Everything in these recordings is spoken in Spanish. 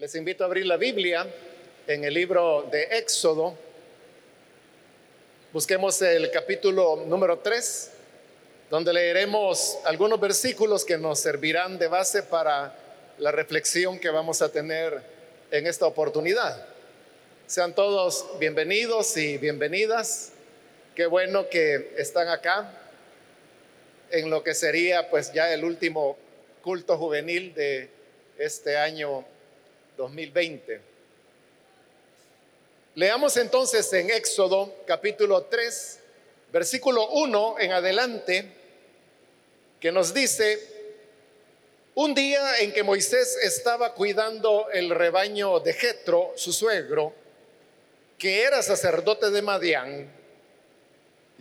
Les invito a abrir la Biblia en el libro de Éxodo. Busquemos el capítulo número 3, donde leeremos algunos versículos que nos servirán de base para la reflexión que vamos a tener en esta oportunidad. Sean todos bienvenidos y bienvenidas. Qué bueno que están acá en lo que sería pues ya el último culto juvenil de este año 2020. Leamos entonces en Éxodo capítulo 3, versículo 1 en adelante, que nos dice, un día en que Moisés estaba cuidando el rebaño de Jetro, su suegro, que era sacerdote de Madián,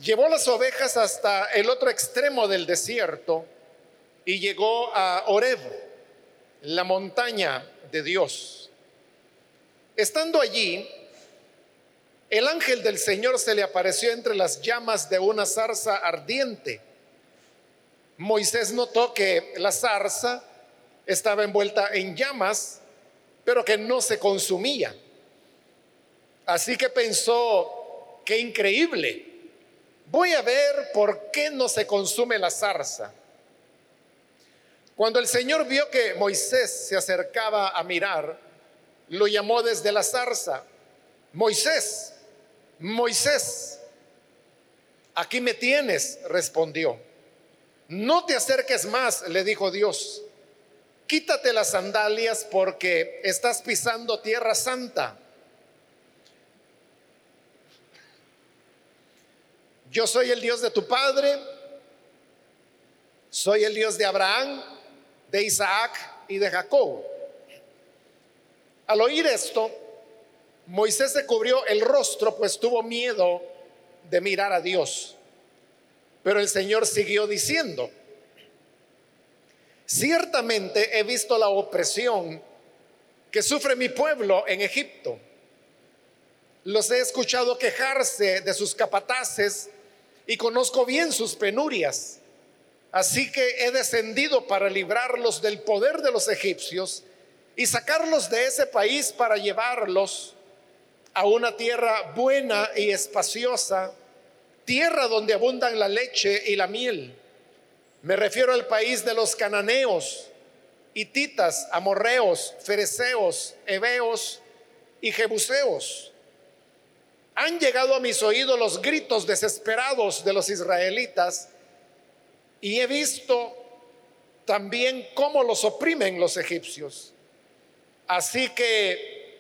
llevó las ovejas hasta el otro extremo del desierto y llegó a Oreb, la montaña de Dios. Estando allí, el ángel del Señor se le apareció entre las llamas de una zarza ardiente. Moisés notó que la zarza estaba envuelta en llamas, pero que no se consumía. Así que pensó, qué increíble, voy a ver por qué no se consume la zarza. Cuando el Señor vio que Moisés se acercaba a mirar, lo llamó desde la zarza, Moisés, Moisés, aquí me tienes, respondió. No te acerques más, le dijo Dios. Quítate las sandalias porque estás pisando tierra santa. Yo soy el Dios de tu padre, soy el Dios de Abraham, de Isaac y de Jacob. Al oír esto, Moisés se cubrió el rostro, pues tuvo miedo de mirar a Dios. Pero el Señor siguió diciendo, ciertamente he visto la opresión que sufre mi pueblo en Egipto. Los he escuchado quejarse de sus capataces y conozco bien sus penurias. Así que he descendido para librarlos del poder de los egipcios y sacarlos de ese país para llevarlos a una tierra buena y espaciosa, tierra donde abundan la leche y la miel. Me refiero al país de los cananeos, hititas, amorreos, fereceos, heveos y jebuseos. Han llegado a mis oídos los gritos desesperados de los israelitas y he visto también cómo los oprimen los egipcios. Así que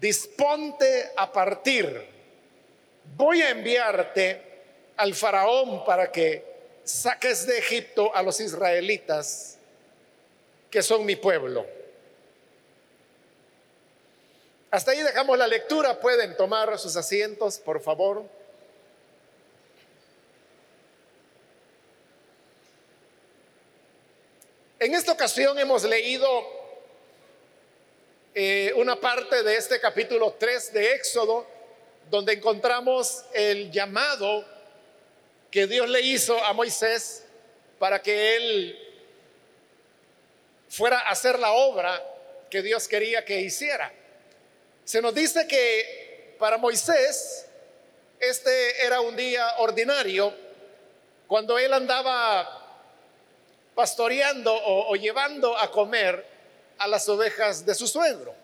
disponte a partir. Voy a enviarte al faraón para que saques de Egipto a los israelitas, que son mi pueblo. Hasta ahí dejamos la lectura. Pueden tomar sus asientos, por favor. En esta ocasión hemos leído eh, una parte de este capítulo 3 de Éxodo, donde encontramos el llamado que Dios le hizo a Moisés para que él fuera a hacer la obra que Dios quería que hiciera. Se nos dice que para Moisés este era un día ordinario cuando él andaba pastoreando o, llevando a comer a las ovejas de su suegro.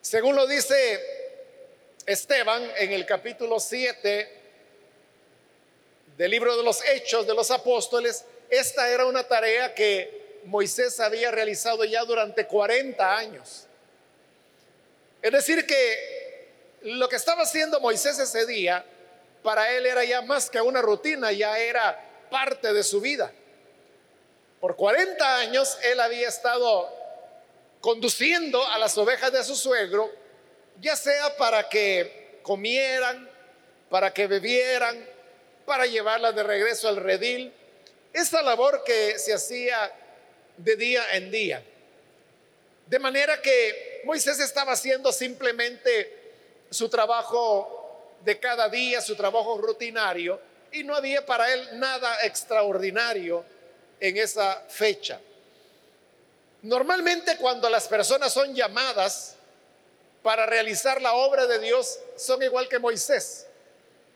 Según lo dice Esteban en el capítulo 7 del libro de los Hechos de los Apóstoles, esta era una tarea que Moisés había realizado ya durante 40 años. Es decir, que lo que estaba haciendo Moisés ese día, para él era ya más que una rutina, ya era parte de su vida. Por 40 años él había estado conduciendo a las ovejas de su suegro, ya sea para que comieran, para que bebieran, para llevarlas de regreso al redil. Esa labor que se hacía de día en día. De manera que Moisés estaba haciendo simplemente su trabajo de cada día, su trabajo rutinario, y no había para él nada extraordinario en esa fecha. Normalmente cuando las personas son llamadas para realizar la obra de Dios, son igual que Moisés,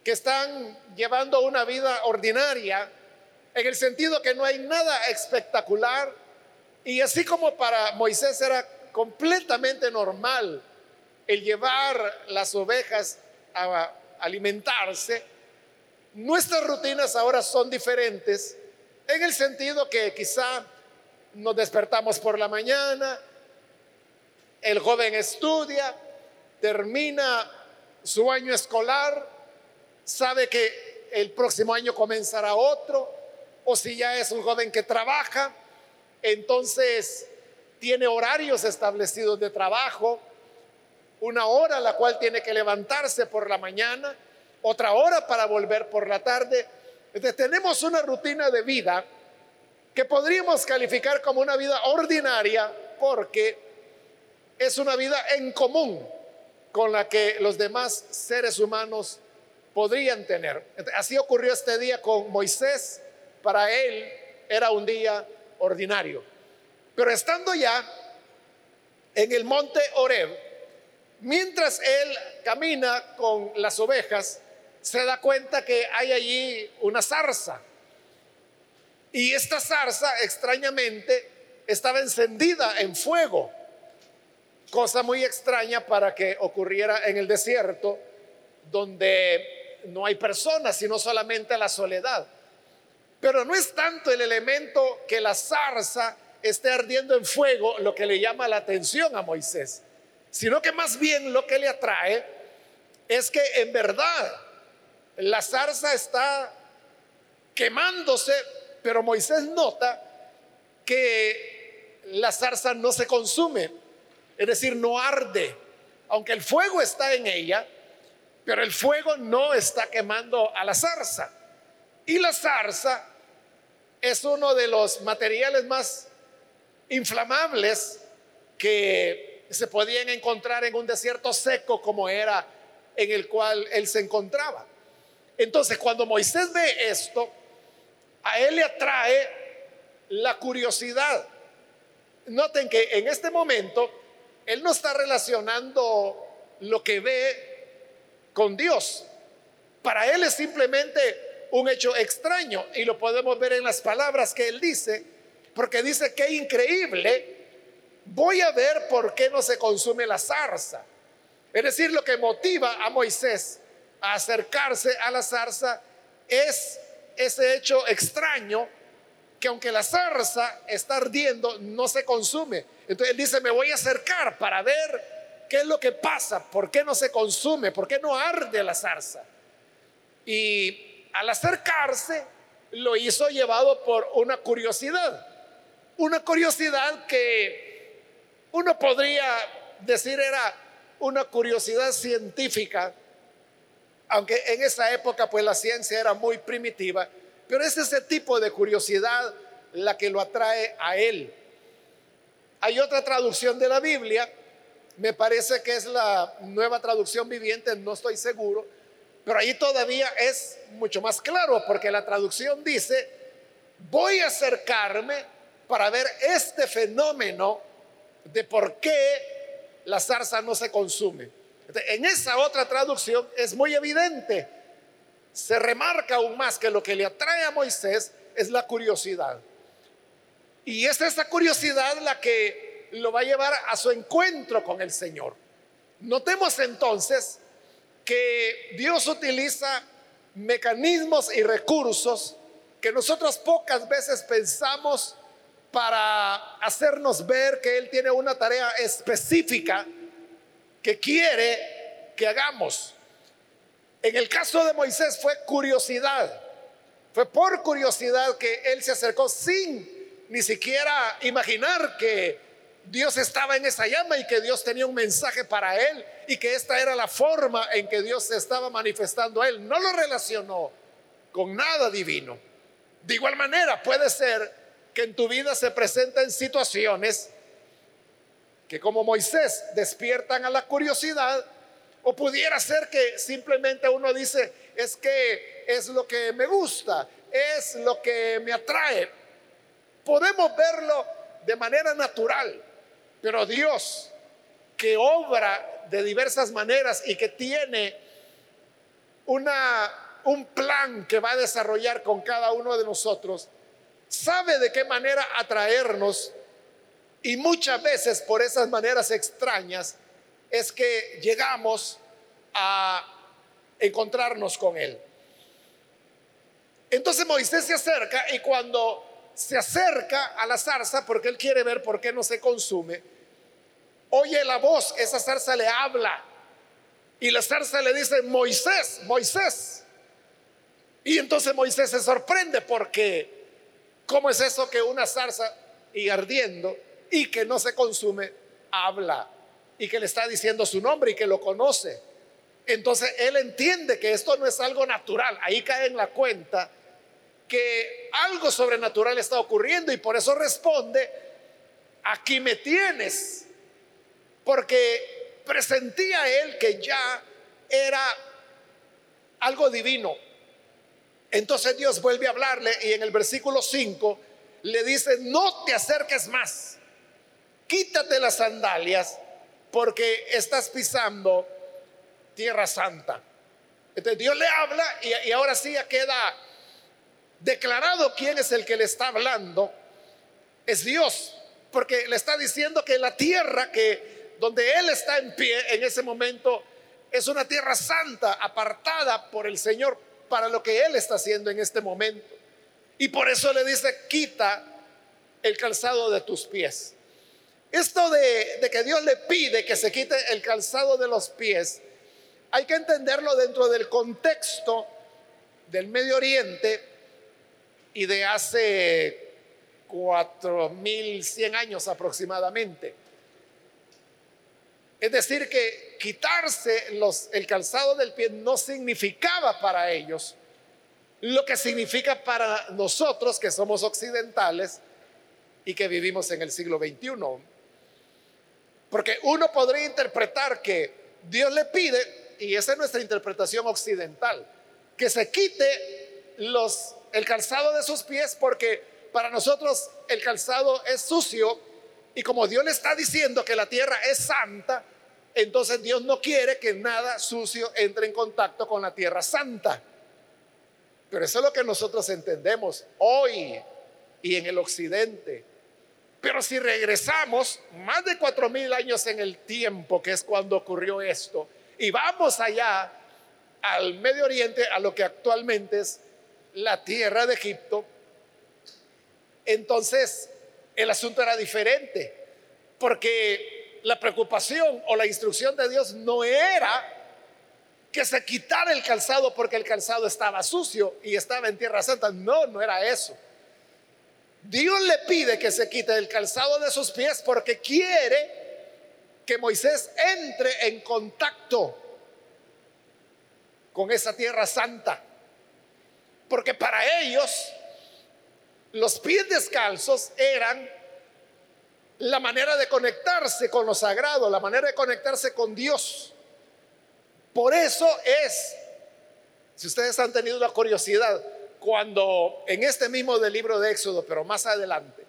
que están llevando una vida ordinaria, en el sentido que no hay nada espectacular, y así como para Moisés era completamente normal el llevar las ovejas a alimentarse, nuestras rutinas ahora son diferentes en el sentido que quizá nos despertamos por la mañana, el joven estudia, termina su año escolar, sabe que el próximo año comenzará otro, o si ya es un joven que trabaja, entonces tiene horarios establecidos de trabajo, una hora la cual tiene que levantarse por la mañana, otra hora para volver por la tarde. Entonces tenemos una rutina de vida que podríamos calificar como una vida ordinaria porque es una vida en común con la que los demás seres humanos podrían tener. Así ocurrió este día con Moisés. Para él era un día ordinario. Pero estando ya en el monte Oreb, mientras él camina con las ovejas, se da cuenta que hay allí una zarza y esta zarza, extrañamente, estaba encendida en fuego, cosa muy extraña para que ocurriera en el desierto, donde no hay personas, sino solamente la soledad. Pero no es tanto el elemento que la zarza esté ardiendo en fuego lo que le llama la atención a Moisés, sino que más bien lo que le atrae es que en verdad la zarza está quemándose pero Moisés nota que la zarza no se consume, es decir, no arde, aunque el fuego está en ella, pero el fuego no está quemando a la zarza. Y la zarza es uno de los materiales más inflamables que se podían encontrar en un desierto seco como era en el cual él se encontraba. Entonces, cuando Moisés ve esto, a él le atrae la curiosidad. Noten que en este momento él no está relacionando lo que ve con Dios. Para él es simplemente un hecho extraño y lo podemos ver en las palabras que él dice, porque dice que increíble, voy a ver por qué no se consume la zarza. Es decir, lo que motiva a Moisés acercarse a la zarza es ese hecho extraño que aunque la zarza está ardiendo, no se consume. Entonces él dice, me voy a acercar para ver qué es lo que pasa, por qué no se consume, por qué no arde la zarza. Y al acercarse, lo hizo llevado por una curiosidad. Una curiosidad que uno podría decir era una curiosidad científica aunque en esa época pues la ciencia era muy primitiva, pero es ese tipo de curiosidad la que lo atrae a él. Hay otra traducción de la Biblia, me parece que es la nueva traducción viviente, no estoy seguro, pero ahí todavía es mucho más claro, porque la traducción dice, voy a acercarme para ver este fenómeno de por qué la zarza no se consume. En esa otra traducción es muy evidente. Se remarca aún más que lo que le atrae a Moisés es la curiosidad. Y es esa curiosidad la que lo va a llevar a su encuentro con el Señor. Notemos entonces que Dios utiliza mecanismos y recursos que nosotros pocas veces pensamos para hacernos ver que Él tiene una tarea específica que quiere que hagamos. En el caso de Moisés fue curiosidad. Fue por curiosidad que él se acercó sin ni siquiera imaginar que Dios estaba en esa llama y que Dios tenía un mensaje para él y que esta era la forma en que Dios se estaba manifestando a él. No lo relacionó con nada divino. De igual manera, puede ser que en tu vida se presenten situaciones que como Moisés despiertan a la curiosidad, o pudiera ser que simplemente uno dice, es que es lo que me gusta, es lo que me atrae. Podemos verlo de manera natural. Pero Dios, que obra de diversas maneras y que tiene una, un plan que va a desarrollar con cada uno de nosotros, sabe de qué manera atraernos y muchas veces por esas maneras extrañas es que llegamos a encontrarnos con Él. Entonces Moisés se acerca y cuando se acerca a la zarza, porque él quiere ver por qué no se consume, oye la voz, esa zarza le habla. Y la zarza le dice, Moisés, Moisés. Y entonces Moisés se sorprende porque, ¿cómo es eso que una zarza y ardiendo y que no se consume, habla? Y que le está diciendo su nombre y que lo conoce. Entonces él entiende que esto no es algo natural. Ahí cae en la cuenta que algo sobrenatural está ocurriendo y por eso responde, aquí me tienes. Porque presentía él que ya era algo divino. Entonces Dios vuelve a hablarle y en el versículo 5 le dice, no te acerques más, quítate las sandalias porque estás pisando tierra santa. Dios le habla y, ahora sí ya queda declarado quién es el que le está hablando. Es Dios, porque le está diciendo que la tierra que donde él está en pie en ese momento es una tierra santa, apartada por el Señor para lo que él está haciendo en este momento. Y por eso le dice, quita el calzado de tus pies. Esto de, que Dios le pide que se quite el calzado de los pies hay que entenderlo dentro del contexto del Medio Oriente y de hace 4100 años aproximadamente. Es decir, que quitarse el calzado del pie no significaba para ellos lo que significa para nosotros que somos occidentales y que vivimos en el siglo XXI. Porque uno podría interpretar que Dios le pide y esa es nuestra interpretación occidental, que se quite los, el calzado de sus pies porque para nosotros el calzado es sucio y como Dios le está diciendo que la tierra es santa, entonces Dios no quiere que nada sucio entre en contacto con la tierra santa. Pero eso es lo que nosotros entendemos hoy y en el occidente. Pero si regresamos más de cuatro mil años en el tiempo, que es cuando ocurrió esto, y vamos allá al Medio Oriente, a lo que actualmente es la tierra de Egipto. Entonces, el asunto era diferente, porque la preocupación o la instrucción de Dios no era que se quitara el calzado porque el calzado estaba sucio y estaba en tierra santa. No, no era eso. Dios le pide que se quite el calzado de sus pies porque quiere que Moisés entre en contacto con esa tierra santa. Porque para ellos los pies descalzos eran la manera de conectarse con lo sagrado, la manera de conectarse con Dios. Por eso es, si ustedes han tenido la curiosidad, cuando en este mismo del libro de Éxodo, pero más adelante,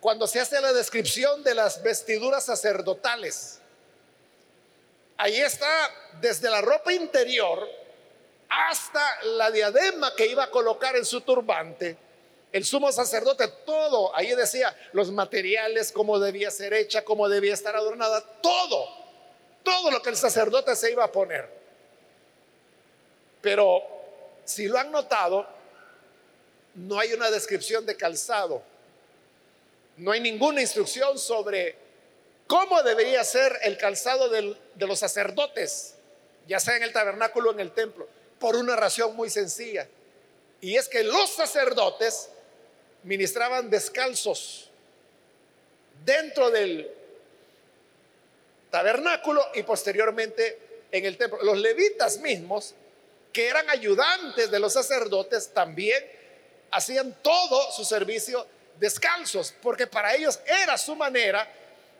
cuando se hace la descripción de las vestiduras sacerdotales, ahí está desde la ropa interior hasta la diadema que iba a colocar en su turbante. El sumo sacerdote, todo, ahí decía los materiales, cómo debía ser hecha, cómo debía estar adornada, todo, todo lo que el sacerdote se iba a poner. Pero si lo han notado, no hay una descripción de calzado no hay ninguna instrucción sobre cómo debería ser el calzado de los sacerdotes, ya sea en el tabernáculo o en el templo, por una razón muy sencilla. Y es que los sacerdotes ministraban descalzos dentro del tabernáculo y posteriormente en el templo. Los levitas mismos, que eran ayudantes de los sacerdotes, también hacían todo su servicio descalzos, porque para ellos era su manera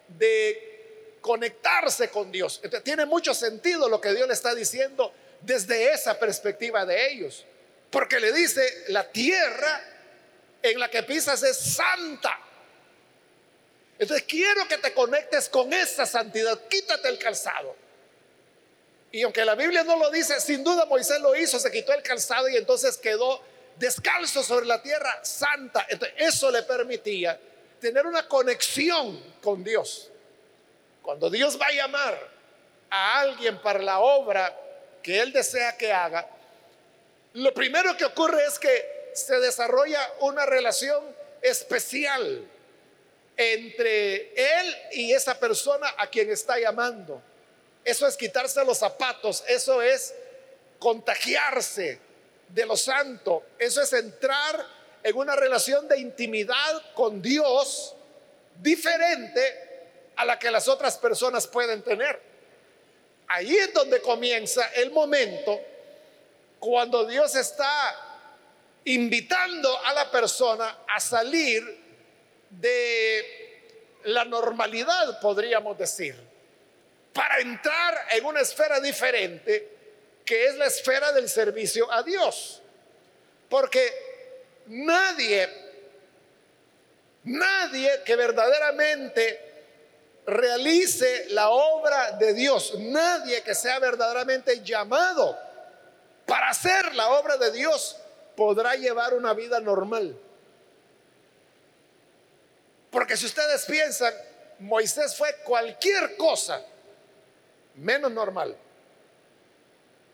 de conectarse con Dios. Entonces, tiene mucho sentido lo que Dios le está diciendo desde esa perspectiva de ellos, porque le dice, la tierra en la que pisas es santa. Entonces quiero que te conectes con esa santidad. Quítate el calzado. Y aunque la Biblia no lo dice, sin duda Moisés lo hizo, se quitó el calzado y entonces quedó descalzo sobre la tierra santa. Eso le permitía tener una conexión con Dios. Cuando Dios va a llamar a alguien para la obra que Él desea que haga, lo primero que ocurre es que se desarrolla una relación especial entre Él y esa persona a quien está llamando. Eso es quitarse los zapatos, eso es contagiarse de lo santo, eso es entrar en una relación de intimidad con Dios diferente a la que las otras personas pueden tener. Ahí es donde comienza el momento cuando Dios está invitando a la persona a salir de la normalidad, podríamos decir, para entrar en una esfera diferente, que es la esfera del servicio a Dios. Porque nadie, nadie que verdaderamente realice la obra de Dios, nadie que sea verdaderamente llamado para hacer la obra de Dios, podrá llevar una vida normal. Porque si ustedes piensan, Moisés fue cualquier cosa menos normal.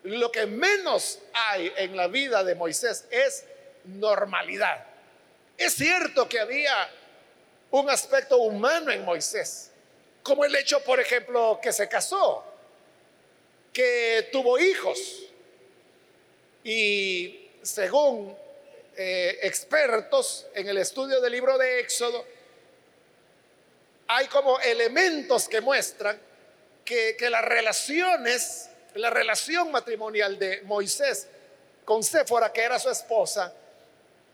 Lo que menos hay en la vida de Moisés es normalidad. Es cierto que había un aspecto humano en Moisés, como el hecho, por ejemplo, que se casó, que tuvo hijos y según eh, expertos en el estudio del libro de Éxodo, hay como elementos que muestran que, que las relaciones, la relación matrimonial de Moisés con Séfora, que era su esposa,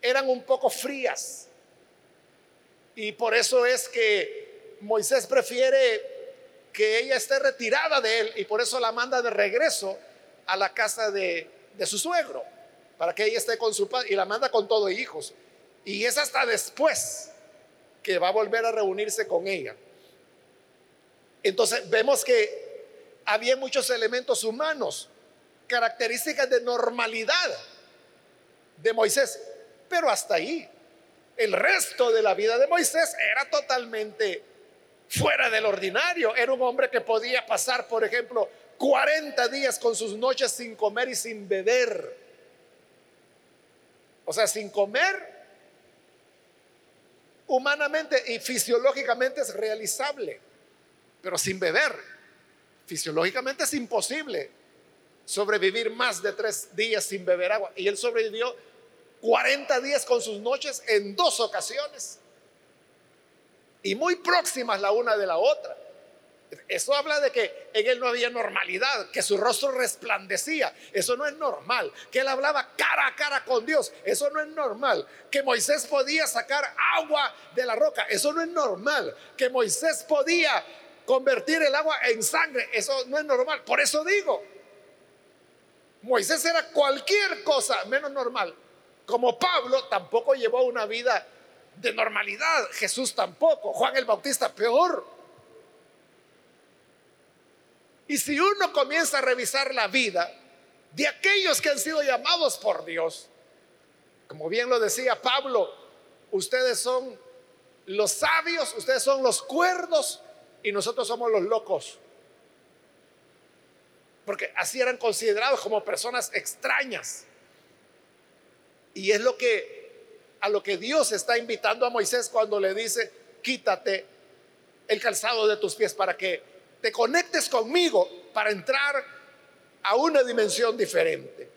eran un poco frías. Y por eso es que Moisés prefiere que ella esté retirada de él y por eso la manda de regreso a la casa de, de su suegro para que ella esté con su padre y la manda con todo hijos. Y es hasta después que va a volver a reunirse con ella. Entonces vemos que había muchos elementos humanos, características de normalidad de Moisés, pero hasta ahí. El resto de la vida de Moisés era totalmente fuera del ordinario. Era un hombre que podía pasar, por ejemplo, 40 días con sus noches sin comer y sin beber o sea, sin comer, humanamente y fisiológicamente es realizable, pero sin beber, fisiológicamente es imposible sobrevivir más de tres días sin beber agua. Y él sobrevivió 40 días con sus noches en dos ocasiones, y muy próximas la una de la otra. Eso habla de que en él no había normalidad, que su rostro resplandecía. Eso no es normal. Que él hablaba cara a cara con Dios. Eso no es normal. Que Moisés podía sacar agua de la roca. Eso no es normal. Que Moisés podía convertir el agua en sangre. Eso no es normal. Por eso digo, Moisés era cualquier cosa menos normal. Como Pablo tampoco llevó una vida de normalidad. Jesús tampoco. Juan el Bautista peor. Y si uno comienza a revisar la vida de aquellos que han sido llamados por Dios, como bien lo decía Pablo, ustedes son los sabios, ustedes son los cuerdos y nosotros somos los locos. Porque así eran considerados como personas extrañas. Y es lo que a lo que Dios está invitando a Moisés cuando le dice, "Quítate el calzado de tus pies para que te conectes conmigo para entrar a una dimensión diferente.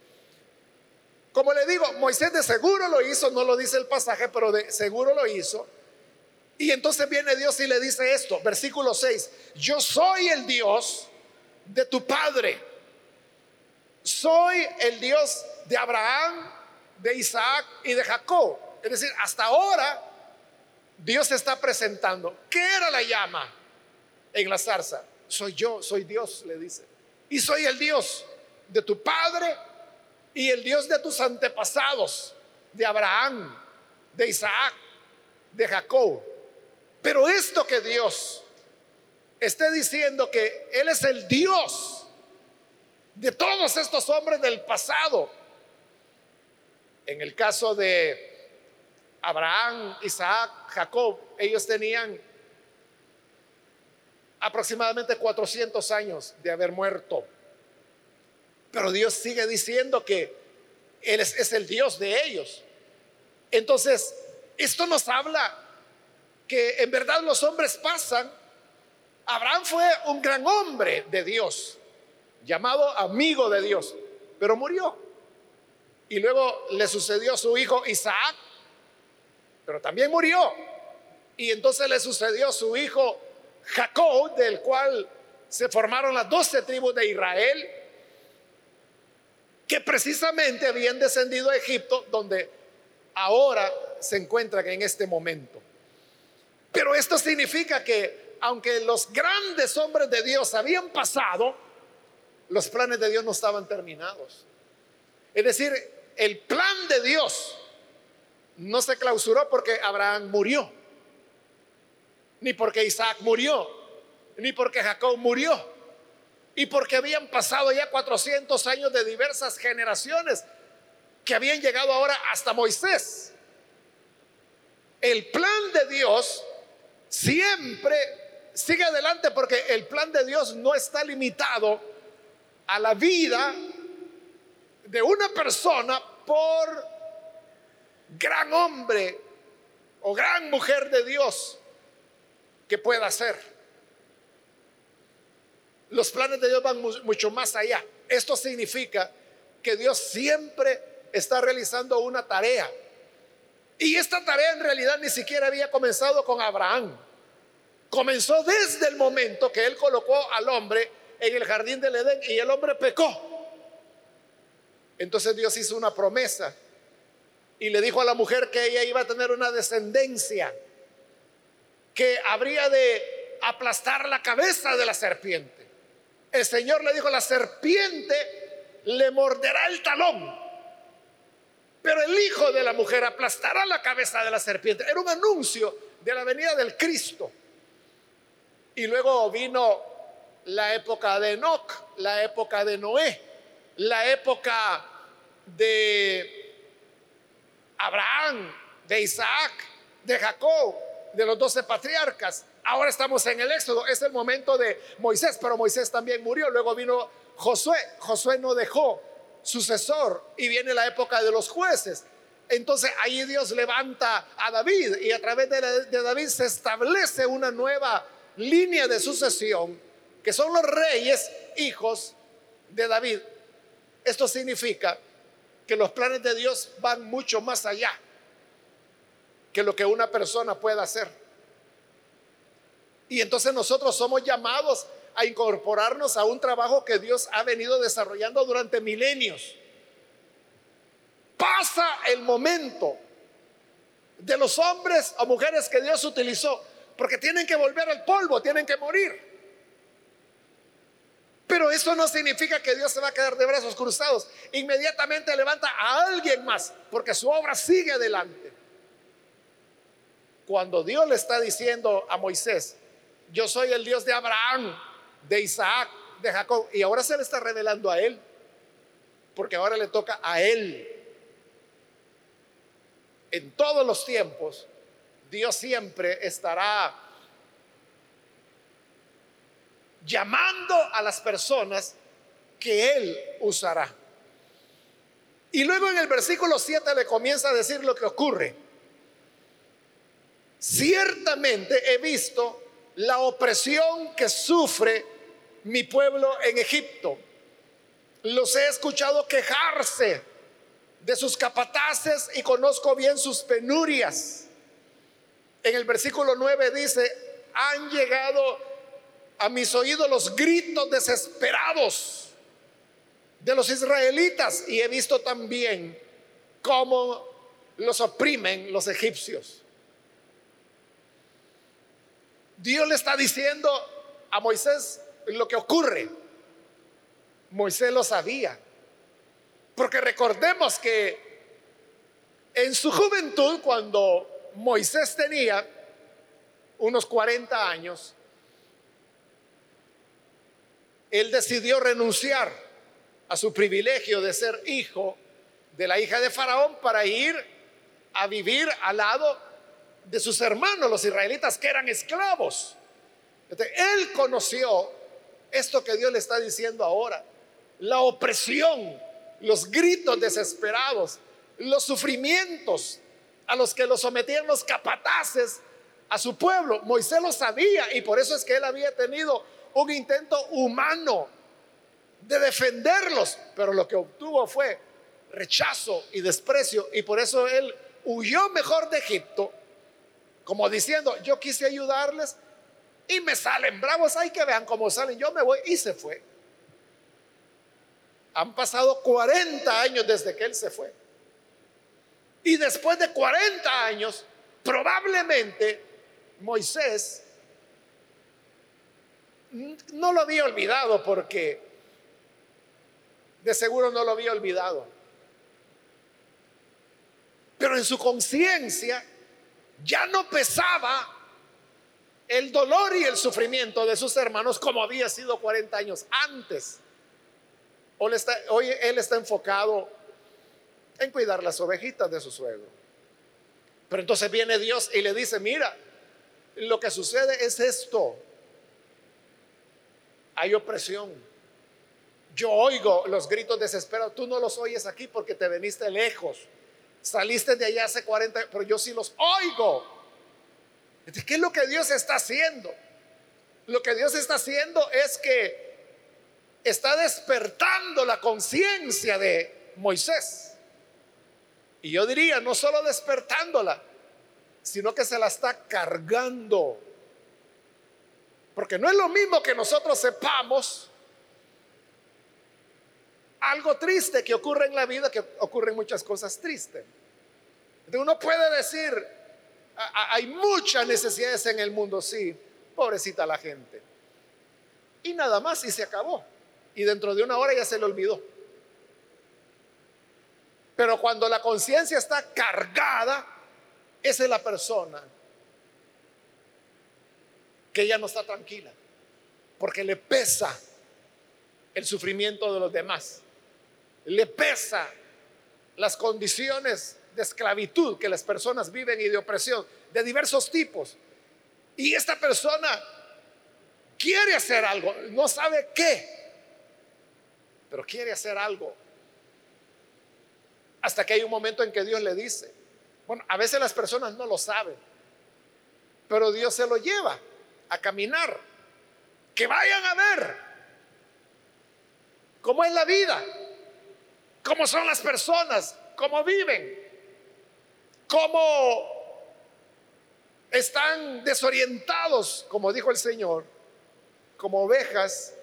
Como le digo, Moisés de seguro lo hizo, no lo dice el pasaje, pero de seguro lo hizo. Y entonces viene Dios y le dice esto, versículo 6, yo soy el Dios de tu padre, soy el Dios de Abraham, de Isaac y de Jacob. Es decir, hasta ahora Dios está presentando. ¿Qué era la llama en la zarza? soy yo, soy Dios, le dice. Y soy el Dios de tu padre y el Dios de tus antepasados, de Abraham, de Isaac, de Jacob. Pero esto que Dios esté diciendo que Él es el Dios de todos estos hombres del pasado, en el caso de Abraham, Isaac, Jacob, ellos tenían aproximadamente 400 años de haber muerto. Pero Dios sigue diciendo que Él es, el Dios de ellos. Entonces, esto nos habla que en verdad los hombres pasan. Abraham fue un gran hombre de Dios, llamado amigo de Dios, pero murió. Y luego le sucedió su hijo Isaac, pero también murió. Y entonces le sucedió su hijo Jacob, del cual se formaron las doce tribus de Israel, que precisamente habían descendido a Egipto, donde ahora se encuentran en este momento. Pero esto significa que aunque los grandes hombres de Dios habían pasado, los planes de Dios no estaban terminados. Es decir, el plan de Dios no se clausuró porque Abraham murió ni porque Isaac murió, ni porque Jacob murió, y porque habían pasado ya 400 años de diversas generaciones que habían llegado ahora hasta Moisés. El plan de Dios siempre sigue adelante porque el plan de Dios no está limitado a la vida de una persona por gran hombre o gran mujer de Dios que pueda hacer. Los planes de Dios van mucho más allá. Esto significa que Dios siempre está realizando una tarea. Y esta tarea en realidad ni siquiera había comenzado con Abraham. Comenzó desde el momento que él colocó al hombre en el jardín del Edén y el hombre pecó. Entonces Dios hizo una promesa y le dijo a la mujer que ella iba a tener una descendencia que habría de aplastar la cabeza de la serpiente. El Señor le dijo, la serpiente le morderá el talón, pero el hijo de la mujer aplastará la cabeza de la serpiente. Era un anuncio de la venida del Cristo. Y luego vino la época de Enoch, la época de Noé, la época de Abraham, de Isaac, de Jacob, de los doce patriarcas. Ahora estamos en el Éxodo, es el momento de Moisés, pero Moisés también murió. Luego vino Josué, Josué no dejó sucesor y viene la época de los jueces. Entonces ahí Dios levanta a David y a través de, David se establece una nueva línea de sucesión que son los reyes hijos de David. Esto significa que los planes de Dios van mucho más allá que lo que una persona pueda hacer. Y entonces nosotros somos llamados a incorporarnos a un trabajo que Dios ha venido desarrollando durante milenios. Pasa el momento de los hombres o mujeres que Dios utilizó, porque tienen que volver al polvo, tienen que morir. Pero eso no significa que Dios se va a quedar de brazos cruzados. Inmediatamente levanta a alguien más, porque su obra sigue adelante. Cuando Dios le está diciendo a Moisés, yo soy el Dios de Abraham, de Isaac, de Jacob, y ahora se le está revelando a él, porque ahora le toca a él. En todos los tiempos, Dios siempre estará llamando a las personas que Él usará. Y luego en el versículo 7 le comienza a decir lo que ocurre. Ciertamente he visto la opresión que sufre mi pueblo en Egipto. Los he escuchado quejarse de sus capataces y conozco bien sus penurias. En el versículo 9 dice, han llegado a mis oídos los gritos desesperados de los israelitas y he visto también cómo los oprimen los egipcios. Dios le está diciendo a Moisés lo que ocurre. Moisés lo sabía. Porque recordemos que en su juventud, cuando Moisés tenía unos 40 años, él decidió renunciar a su privilegio de ser hijo de la hija de Faraón para ir a vivir al lado de sus hermanos, los israelitas, que eran esclavos. él conoció esto que Dios le está diciendo ahora, la opresión, los gritos desesperados, los sufrimientos a los que los sometían los capataces a su pueblo. Moisés lo sabía y por eso es que él había tenido un intento humano de defenderlos, pero lo que obtuvo fue rechazo y desprecio y por eso él huyó mejor de Egipto, como diciendo, yo quise ayudarles y me salen bravos, hay que vean cómo salen, yo me voy y se fue. Han pasado 40 años desde que él se fue. Y después de 40 años, probablemente Moisés no lo había olvidado porque de seguro no lo había olvidado. Pero en su conciencia ya no pesaba el dolor y el sufrimiento de sus hermanos como había sido 40 años antes. Hoy, él está enfocado en cuidar las ovejitas de su suegro. Pero entonces viene Dios y le dice, mira, lo que sucede es esto. Hay opresión. Yo oigo los gritos desesperados. Tú no los oyes aquí porque te veniste lejos. Saliste de allá hace 40 pero yo sí los oigo. ¿Qué es lo que Dios está haciendo? Lo que Dios está haciendo es que está despertando la conciencia de Moisés. Y yo diría, no solo despertándola, sino que se la está cargando. Porque no es lo mismo que nosotros sepamos algo triste que ocurre en la vida, que ocurren muchas cosas tristes. Uno puede decir, hay muchas necesidades en el mundo, sí, pobrecita la gente. Y nada más y se acabó. Y dentro de una hora ya se le olvidó. Pero cuando la conciencia está cargada, esa es la persona que ya no está tranquila, porque le pesa el sufrimiento de los demás, le pesa las condiciones de esclavitud que las personas viven y de opresión de diversos tipos. Y esta persona quiere hacer algo, no sabe qué, pero quiere hacer algo. Hasta que hay un momento en que Dios le dice, bueno, a veces las personas no lo saben, pero Dios se lo lleva a caminar, que vayan a ver cómo es la vida, cómo son las personas, cómo viven, cómo están desorientados, como dijo el Señor, como ovejas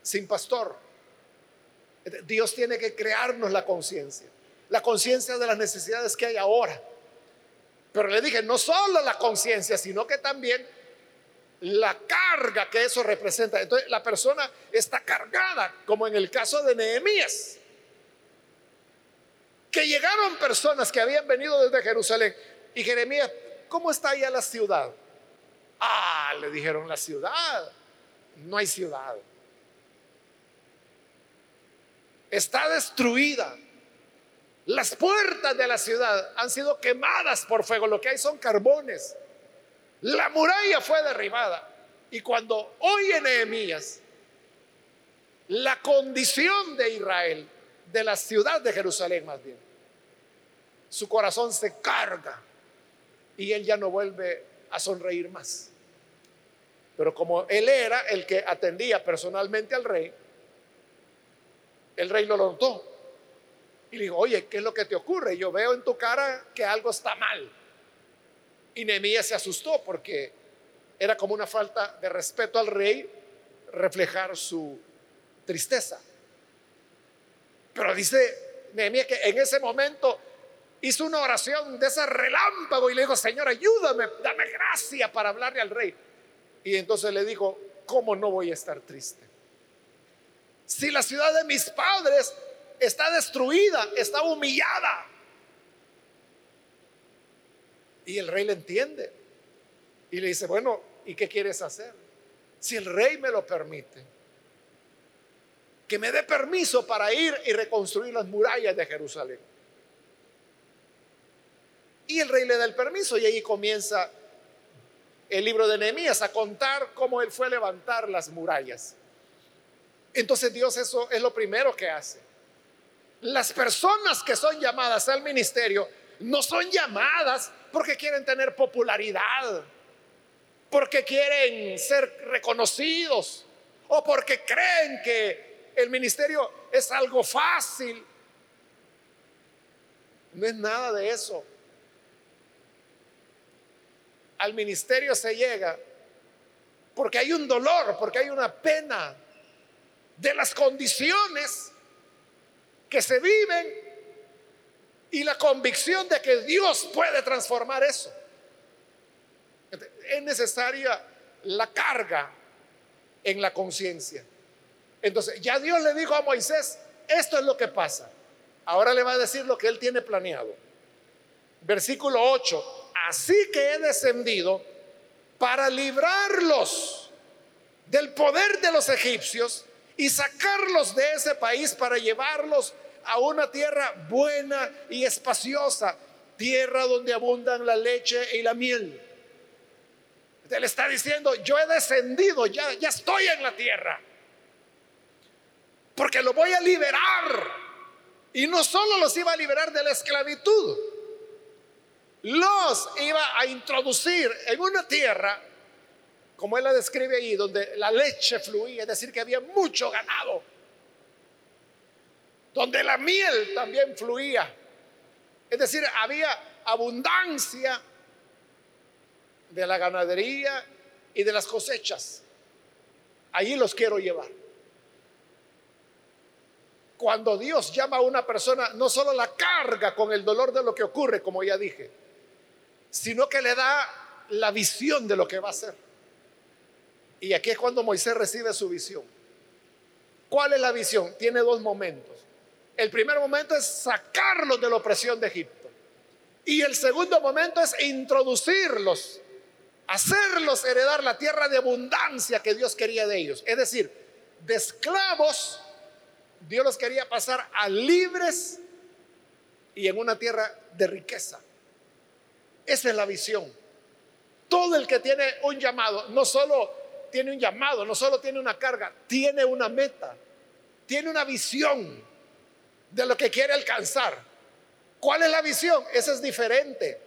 sin pastor. Dios tiene que crearnos la conciencia, la conciencia de las necesidades que hay ahora. Pero le dije, no solo la conciencia, sino que también la carga que eso representa. Entonces la persona está cargada, como en el caso de Nehemías, que llegaron personas que habían venido desde Jerusalén y Jeremías, ¿cómo está allá la ciudad? Ah, le dijeron la ciudad, no hay ciudad está destruida. Las puertas de la ciudad han sido quemadas por fuego. Lo que hay son carbones. La muralla fue derribada. Y cuando oye Nehemías la condición de Israel, de la ciudad de Jerusalén más bien, su corazón se carga y él ya no vuelve a sonreír más. Pero como él era el que atendía personalmente al rey, el rey lo notó y le dijo, oye, ¿qué es lo que te ocurre? Yo veo en tu cara que algo está mal. Y Nehemías se asustó porque era como una falta de respeto al rey reflejar su tristeza. Pero dice Nehemías que en ese momento hizo una oración de ese relámpago y le dijo, Señor, ayúdame, dame gracia para hablarle al rey. Y entonces le dijo, ¿cómo no voy a estar triste? Si la ciudad de mis padres está destruida, está humillada. Y el rey le entiende. Y le dice, bueno, ¿y qué quieres hacer? Si el rey me lo permite, que me dé permiso para ir y reconstruir las murallas de Jerusalén. Y el rey le da el permiso y ahí comienza el libro de Nehemías a contar cómo él fue a levantar las murallas. Entonces Dios eso es lo primero que hace. Las personas que son llamadas al ministerio no son llamadas porque quieren tener popularidad, porque quieren ser reconocidos o porque creen que el ministerio es algo fácil. No es nada de eso al ministerio se llega porque hay un dolor, porque hay una pena de las condiciones que se viven y la convicción de que Dios puede transformar eso. Es necesaria la carga en la conciencia. Entonces, ya Dios le dijo a Moisés, esto es lo que pasa. Ahora le va a decir lo que él tiene planeado. Versículo 8 así que he descendido para librarlos del poder de los egipcios y sacarlos de ese país para llevarlos a una tierra buena y espaciosa, tierra donde abundan la leche y la miel. Él está diciendo, yo he descendido, ya, estoy en la tierra, porque lo voy a liberar. Y no solo los iba a liberar de la esclavitud, los iba a introducir en una tierra, como él la describe ahí, donde la leche fluía, es decir, que había mucho ganado, donde la miel también fluía, es decir, había abundancia de la ganadería y de las cosechas. Allí los quiero llevar. Cuando Dios llama a una persona, no solo la carga con el dolor de lo que ocurre, como ya dije, sino que le da la visión de lo que va a hacer. Y aquí es cuando Moisés recibe su visión. ¿Cuál es la visión? Tiene dos momentos. El primer momento es sacarlos de la opresión de Egipto. Y el segundo momento es introducirlos, hacerlos heredar la tierra de abundancia que Dios quería de ellos. Es decir, de esclavos, Dios los quería pasar a libres y en una tierra de riqueza. Esa es la visión. Todo el que tiene un llamado, no solo tiene un llamado, no solo tiene una carga, tiene una meta, tiene una visión de lo que quiere alcanzar. ¿Cuál es la visión? Esa es diferente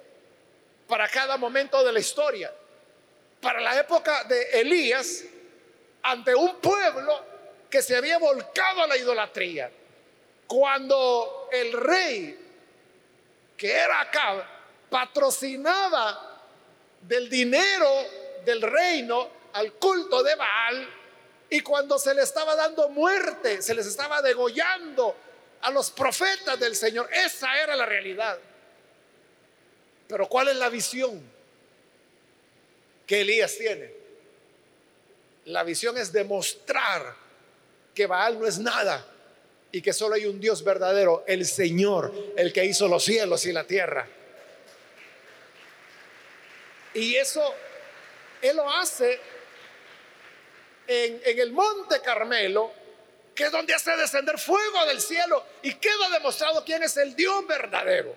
para cada momento de la historia. Para la época de Elías, ante un pueblo que se había volcado a la idolatría, cuando el rey, que era Acab, patrocinaba del dinero del reino al culto de Baal y cuando se le estaba dando muerte, se les estaba degollando a los profetas del Señor. Esa era la realidad. Pero ¿cuál es la visión que Elías tiene? La visión es demostrar que Baal no es nada y que solo hay un Dios verdadero, el Señor, el que hizo los cielos y la tierra. Y eso Él lo hace en, el monte Carmelo, que es donde hace descender fuego del cielo y queda demostrado quién es el Dios verdadero.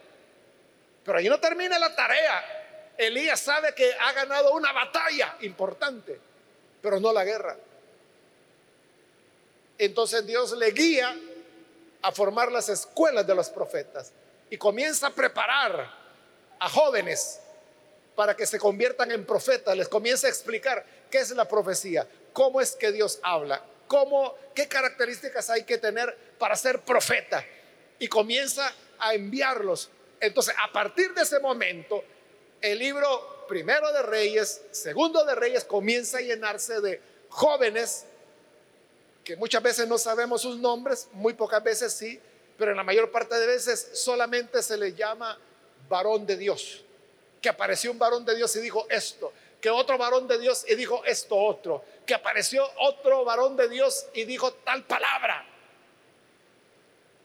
Pero ahí no termina la tarea. Elías sabe que ha ganado una batalla importante, pero no la guerra. Entonces Dios le guía a formar las escuelas de los profetas y comienza a preparar a jóvenes para que se conviertan en profetas, les comienza a explicar qué es la profecía, cómo es que Dios habla, cómo, qué características hay que tener para ser profeta. Y comienza a enviarlos. Entonces, a partir de ese momento, el libro primero de Reyes, segundo de Reyes, comienza a llenarse de jóvenes que muchas veces no sabemos sus nombres, muy pocas veces sí, pero en la mayor parte de veces solamente se le llama varón de Dios que apareció un varón de Dios y dijo esto, que otro varón de Dios y dijo esto otro, que apareció otro varón de Dios y dijo tal palabra.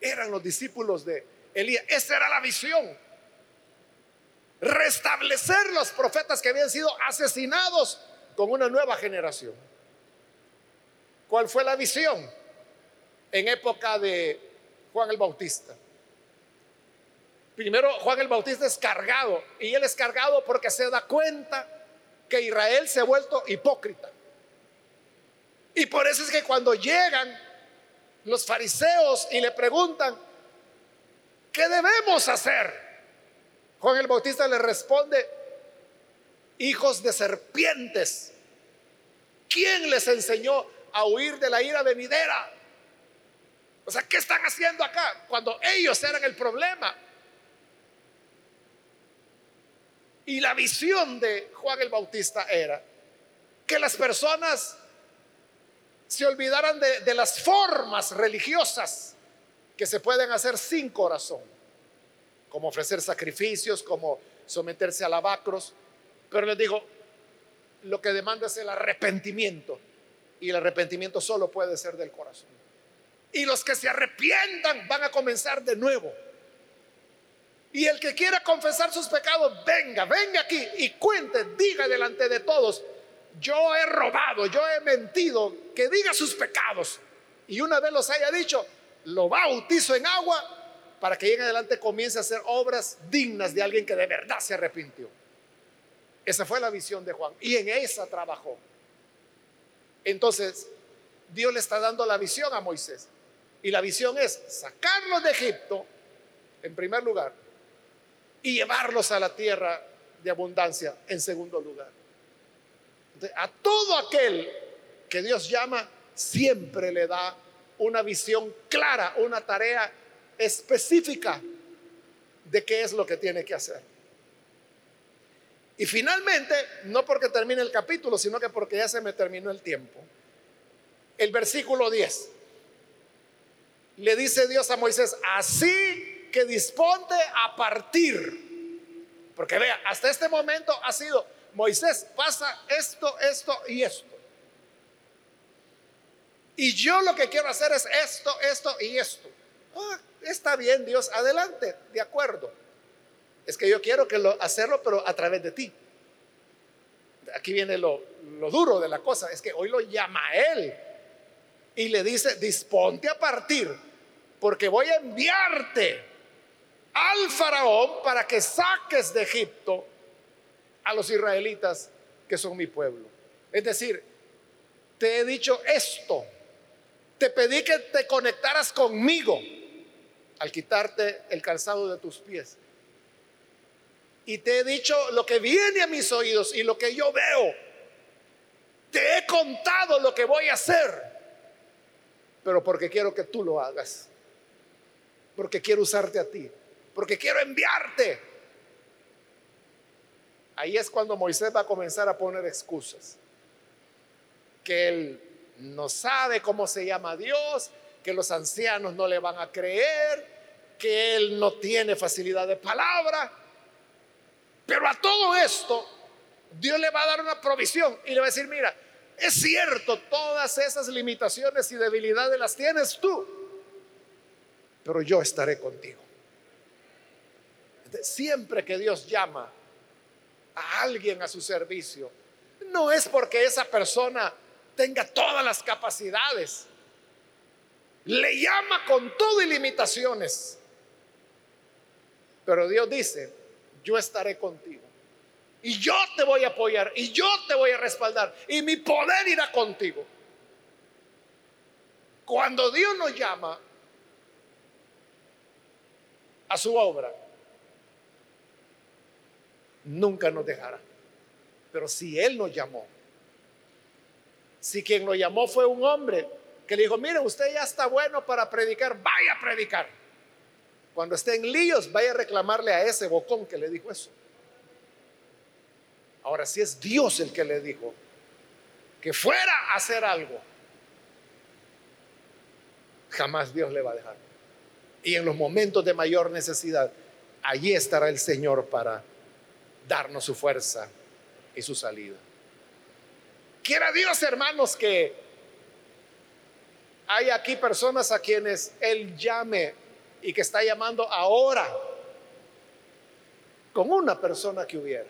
Eran los discípulos de Elías, esa era la visión. restablecer los profetas que habían sido asesinados con una nueva generación. ¿Cuál fue la visión en época de Juan el Bautista? Primero, Juan el Bautista es cargado y él es cargado porque se da cuenta que Israel se ha vuelto hipócrita. Y por eso es que cuando llegan los fariseos y le preguntan, ¿qué debemos hacer? Juan el Bautista le responde, hijos de serpientes, ¿quién les enseñó a huir de la ira venidera? O sea, ¿qué están haciendo acá cuando ellos eran el problema? Y la visión de Juan el Bautista era que las personas se olvidaran de, las formas religiosas que se pueden hacer sin corazón como ofrecer sacrificios, como someterse a lavacros. Pero les digo, lo que demanda es el arrepentimiento. Y el arrepentimiento solo puede ser del corazón. Y los que se arrepientan van a comenzar de nuevo. Y el que quiera confesar sus pecados, venga, venga aquí y cuente, diga delante de todos, yo he robado, yo he mentido, que diga sus pecados. Y una vez los haya dicho, lo bautizo en agua para que en adelante comience a hacer obras dignas de alguien que de verdad se arrepintió. Esa fue la visión de Juan y en esa trabajó. Entonces, Dios le está dando la visión a Moisés. Y la visión es sacarlos de Egipto, en primer lugar, y llevarlos a la tierra de abundancia, en segundo lugar. a todo aquel que Dios llama, siempre le da una visión clara, una tarea específica de qué es lo que tiene que hacer. Y finalmente, no porque termine el capítulo, sino que porque ya se me terminó el tiempo. El versículo 10. Le dice Dios a Moisés, así que disponte a partir. Porque vea, hasta este momento ha sido, Moisés pasa esto, esto y esto. Y yo lo que quiero hacer es esto, esto y esto. Ah, está bien Dios, adelante, de acuerdo. Es que yo quiero que lo, hacerlo, pero a través de ti. Aquí viene lo, lo duro de la cosa, es que hoy lo llama a él y le dice, disponte a partir, porque voy a enviarte al faraón para que saques de Egipto a los israelitas que son mi pueblo. Es decir, te he dicho esto, te pedí que te conectaras conmigo al quitarte el calzado de tus pies. Y te he dicho lo que viene a mis oídos y lo que yo veo. Te he contado lo que voy a hacer, pero porque quiero que tú lo hagas. Porque quiero usarte a ti. Porque quiero enviarte. Ahí es cuando Moisés va a comenzar a poner excusas. Que él no sabe cómo se llama Dios, que los ancianos no le van a creer, que él no tiene facilidad de palabra. Pero a todo esto, Dios le va a dar una provisión y le va a decir, mira, es cierto, todas esas limitaciones y debilidades las tienes tú, pero yo estaré contigo. Siempre que Dios llama a alguien a su servicio, no es porque esa persona tenga todas las capacidades, le llama con todo y limitaciones. Pero Dios dice, yo estaré contigo. Y yo te voy a apoyar. Y yo te voy a respaldar. Y mi poder irá contigo. Cuando Dios nos llama a su obra, nunca nos dejará. Pero si Él nos llamó, si quien lo llamó fue un hombre que le dijo, mire, usted ya está bueno para predicar, vaya a predicar. Cuando esté en líos, vaya a reclamarle a ese bocón que le dijo eso. Ahora, si es Dios el que le dijo que fuera a hacer algo, jamás Dios le va a dejar. Y en los momentos de mayor necesidad, allí estará el Señor para darnos su fuerza y su salida. Quiera Dios, hermanos, que hay aquí personas a quienes Él llame y que está llamando ahora. con una persona que hubiera,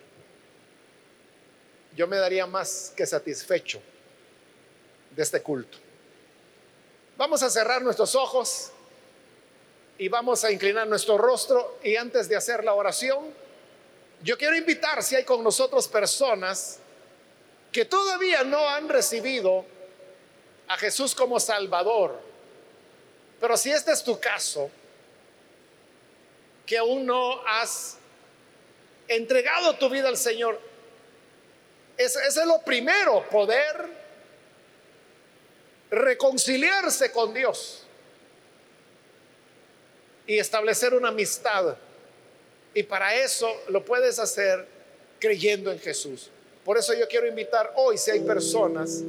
yo me daría más que satisfecho de este culto. Vamos a cerrar nuestros ojos y vamos a inclinar nuestro rostro y antes de hacer la oración, yo quiero invitar si hay con nosotros personas que todavía no han recibido a Jesús como Salvador. Pero si este es tu caso, que aún no has entregado tu vida al Señor, ese, es lo primero, poder reconciliarse con Dios y establecer una amistad. Y para eso lo puedes hacer creyendo en Jesús. Por eso yo quiero invitar hoy, si hay personas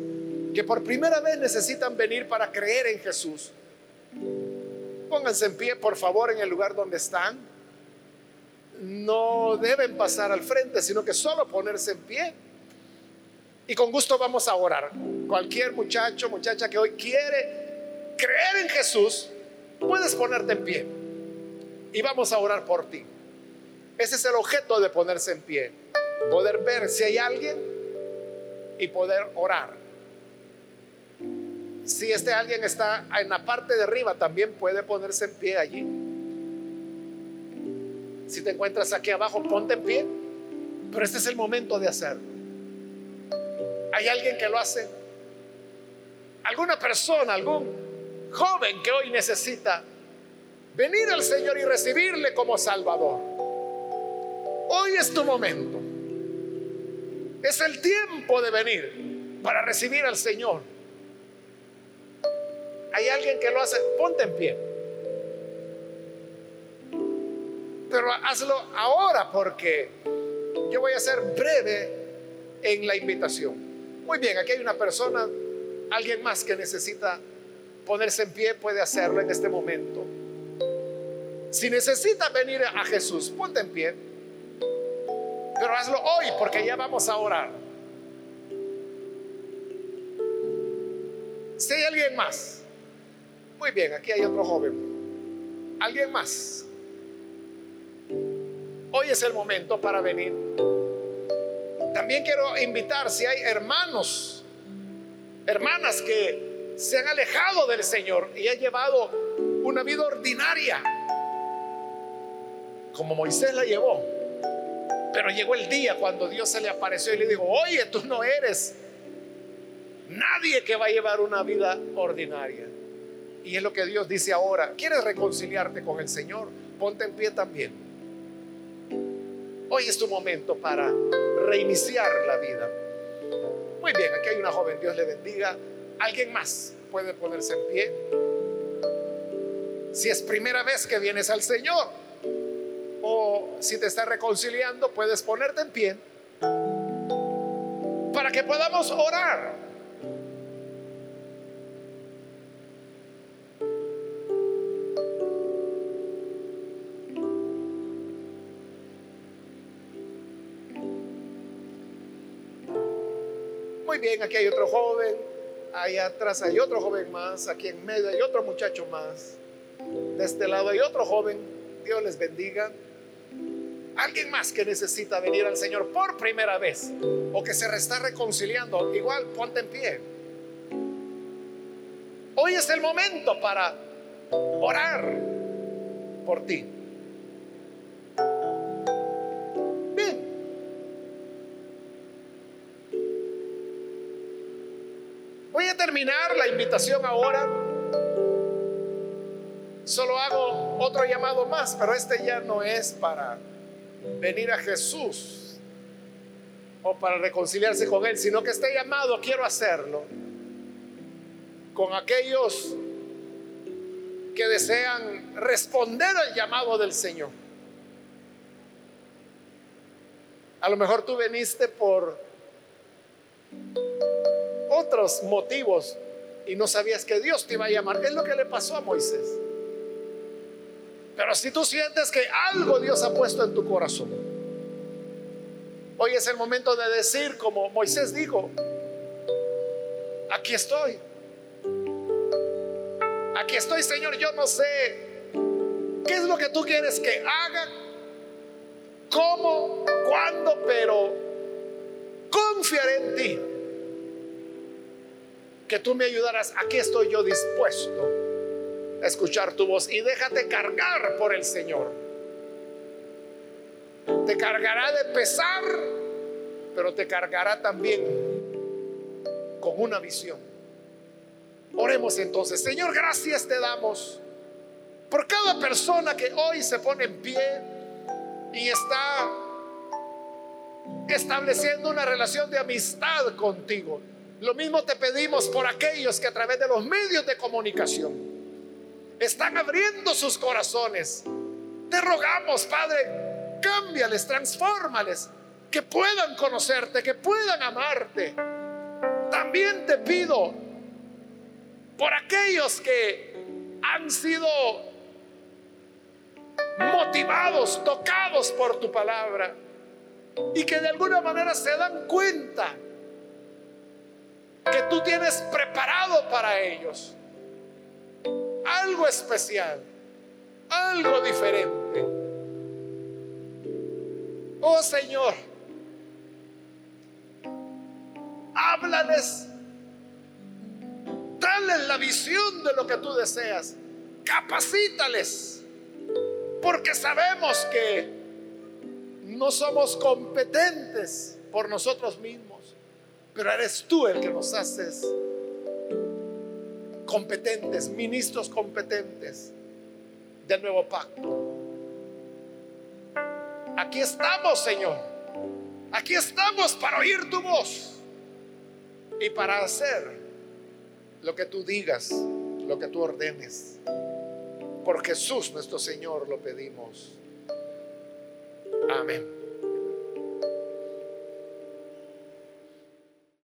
que por primera vez necesitan venir para creer en Jesús, pónganse en pie, por favor, en el lugar donde están. No deben pasar al frente, sino que solo ponerse en pie. Y con gusto vamos a orar. Cualquier muchacho, muchacha que hoy quiere creer en Jesús, puedes ponerte en pie y vamos a orar por ti. Ese es el objeto de ponerse en pie, poder ver si hay alguien y poder orar. Si este alguien está en la parte de arriba, también puede ponerse en pie allí. Si te encuentras aquí abajo, ponte en pie. Pero este es el momento de hacerlo. ¿Hay alguien que lo hace? ¿Alguna persona, algún joven que hoy necesita venir al Señor y recibirle como Salvador. Hoy es tu momento. Es el tiempo de venir para recibir al Señor. Hay alguien que lo hace, ponte en pie. Pero hazlo ahora porque yo voy a ser breve en la invitación. Muy bien, aquí hay una persona, alguien más que necesita ponerse en pie, puede hacerlo en este momento. Si necesitas venir a Jesús, ponte en pie. Pero hazlo hoy porque ya vamos a orar. Si hay alguien más. Muy bien, aquí hay otro joven. ¿Alguien más? Hoy es el momento para venir. También quiero invitar si hay hermanos, hermanas que se han alejado del Señor y han llevado una vida ordinaria como Moisés la llevó. Pero llegó el día cuando Dios se le apareció y le dijo, oye, tú no eres nadie que va a llevar una vida ordinaria. Y es lo que Dios dice ahora, ¿quieres reconciliarte con el Señor? Ponte en pie también. Hoy es tu momento para reiniciar la vida. Muy bien, aquí hay una joven, Dios le bendiga. ¿Alguien más puede ponerse en pie? Si es primera vez que vienes al Señor, si te está reconciliando, puedes ponerte en pie para que podamos orar. Muy bien, aquí hay otro joven, allá atrás hay otro joven más, aquí en medio hay otro muchacho más, de este lado hay otro joven, Dios les bendiga. Alguien más que necesita venir al Señor por primera vez o que se está reconciliando, igual ponte en pie. Hoy es el momento para orar por ti. Bien. Voy a terminar la invitación ahora. Solo hago otro llamado más, pero este ya no es para venir a Jesús o para reconciliarse con Él, sino que está llamado, quiero hacerlo, con aquellos que desean responder al llamado del Señor. A lo mejor tú veniste por otros motivos y no sabías que Dios te iba a llamar. Es lo que le pasó a Moisés. Pero si tú sientes que algo Dios ha puesto en tu corazón, hoy es el momento de decir como Moisés dijo, aquí estoy. Aquí estoy, Señor, yo no sé qué es lo que tú quieres que haga, cómo, cuándo, pero confiaré en ti. Que tú me ayudarás. Aquí estoy yo dispuesto escuchar tu voz y déjate cargar por el Señor. Te cargará de pesar, pero te cargará también con una visión. Oremos entonces. Señor, gracias te damos por cada persona que hoy se pone en pie y está estableciendo una relación de amistad contigo. Lo mismo te pedimos por aquellos que a través de los medios de comunicación están abriendo sus corazones. Te rogamos, Padre, cámbiales, transfórmales, que puedan conocerte, que puedan amarte. También te pido por aquellos que han sido motivados, tocados por tu palabra y que de alguna manera se dan cuenta que tú tienes preparado para ellos algo especial, algo diferente. Oh Señor, háblales, dale la visión de lo que tú deseas, capacítales porque sabemos que no somos competentes por nosotros mismos, pero eres tú el que nos haces competentes, ministros competentes del nuevo pacto. Aquí estamos, Señor. Aquí estamos para oír tu voz y para hacer lo que tú digas, lo que tú ordenes. Por Jesús nuestro Señor lo pedimos. Amén.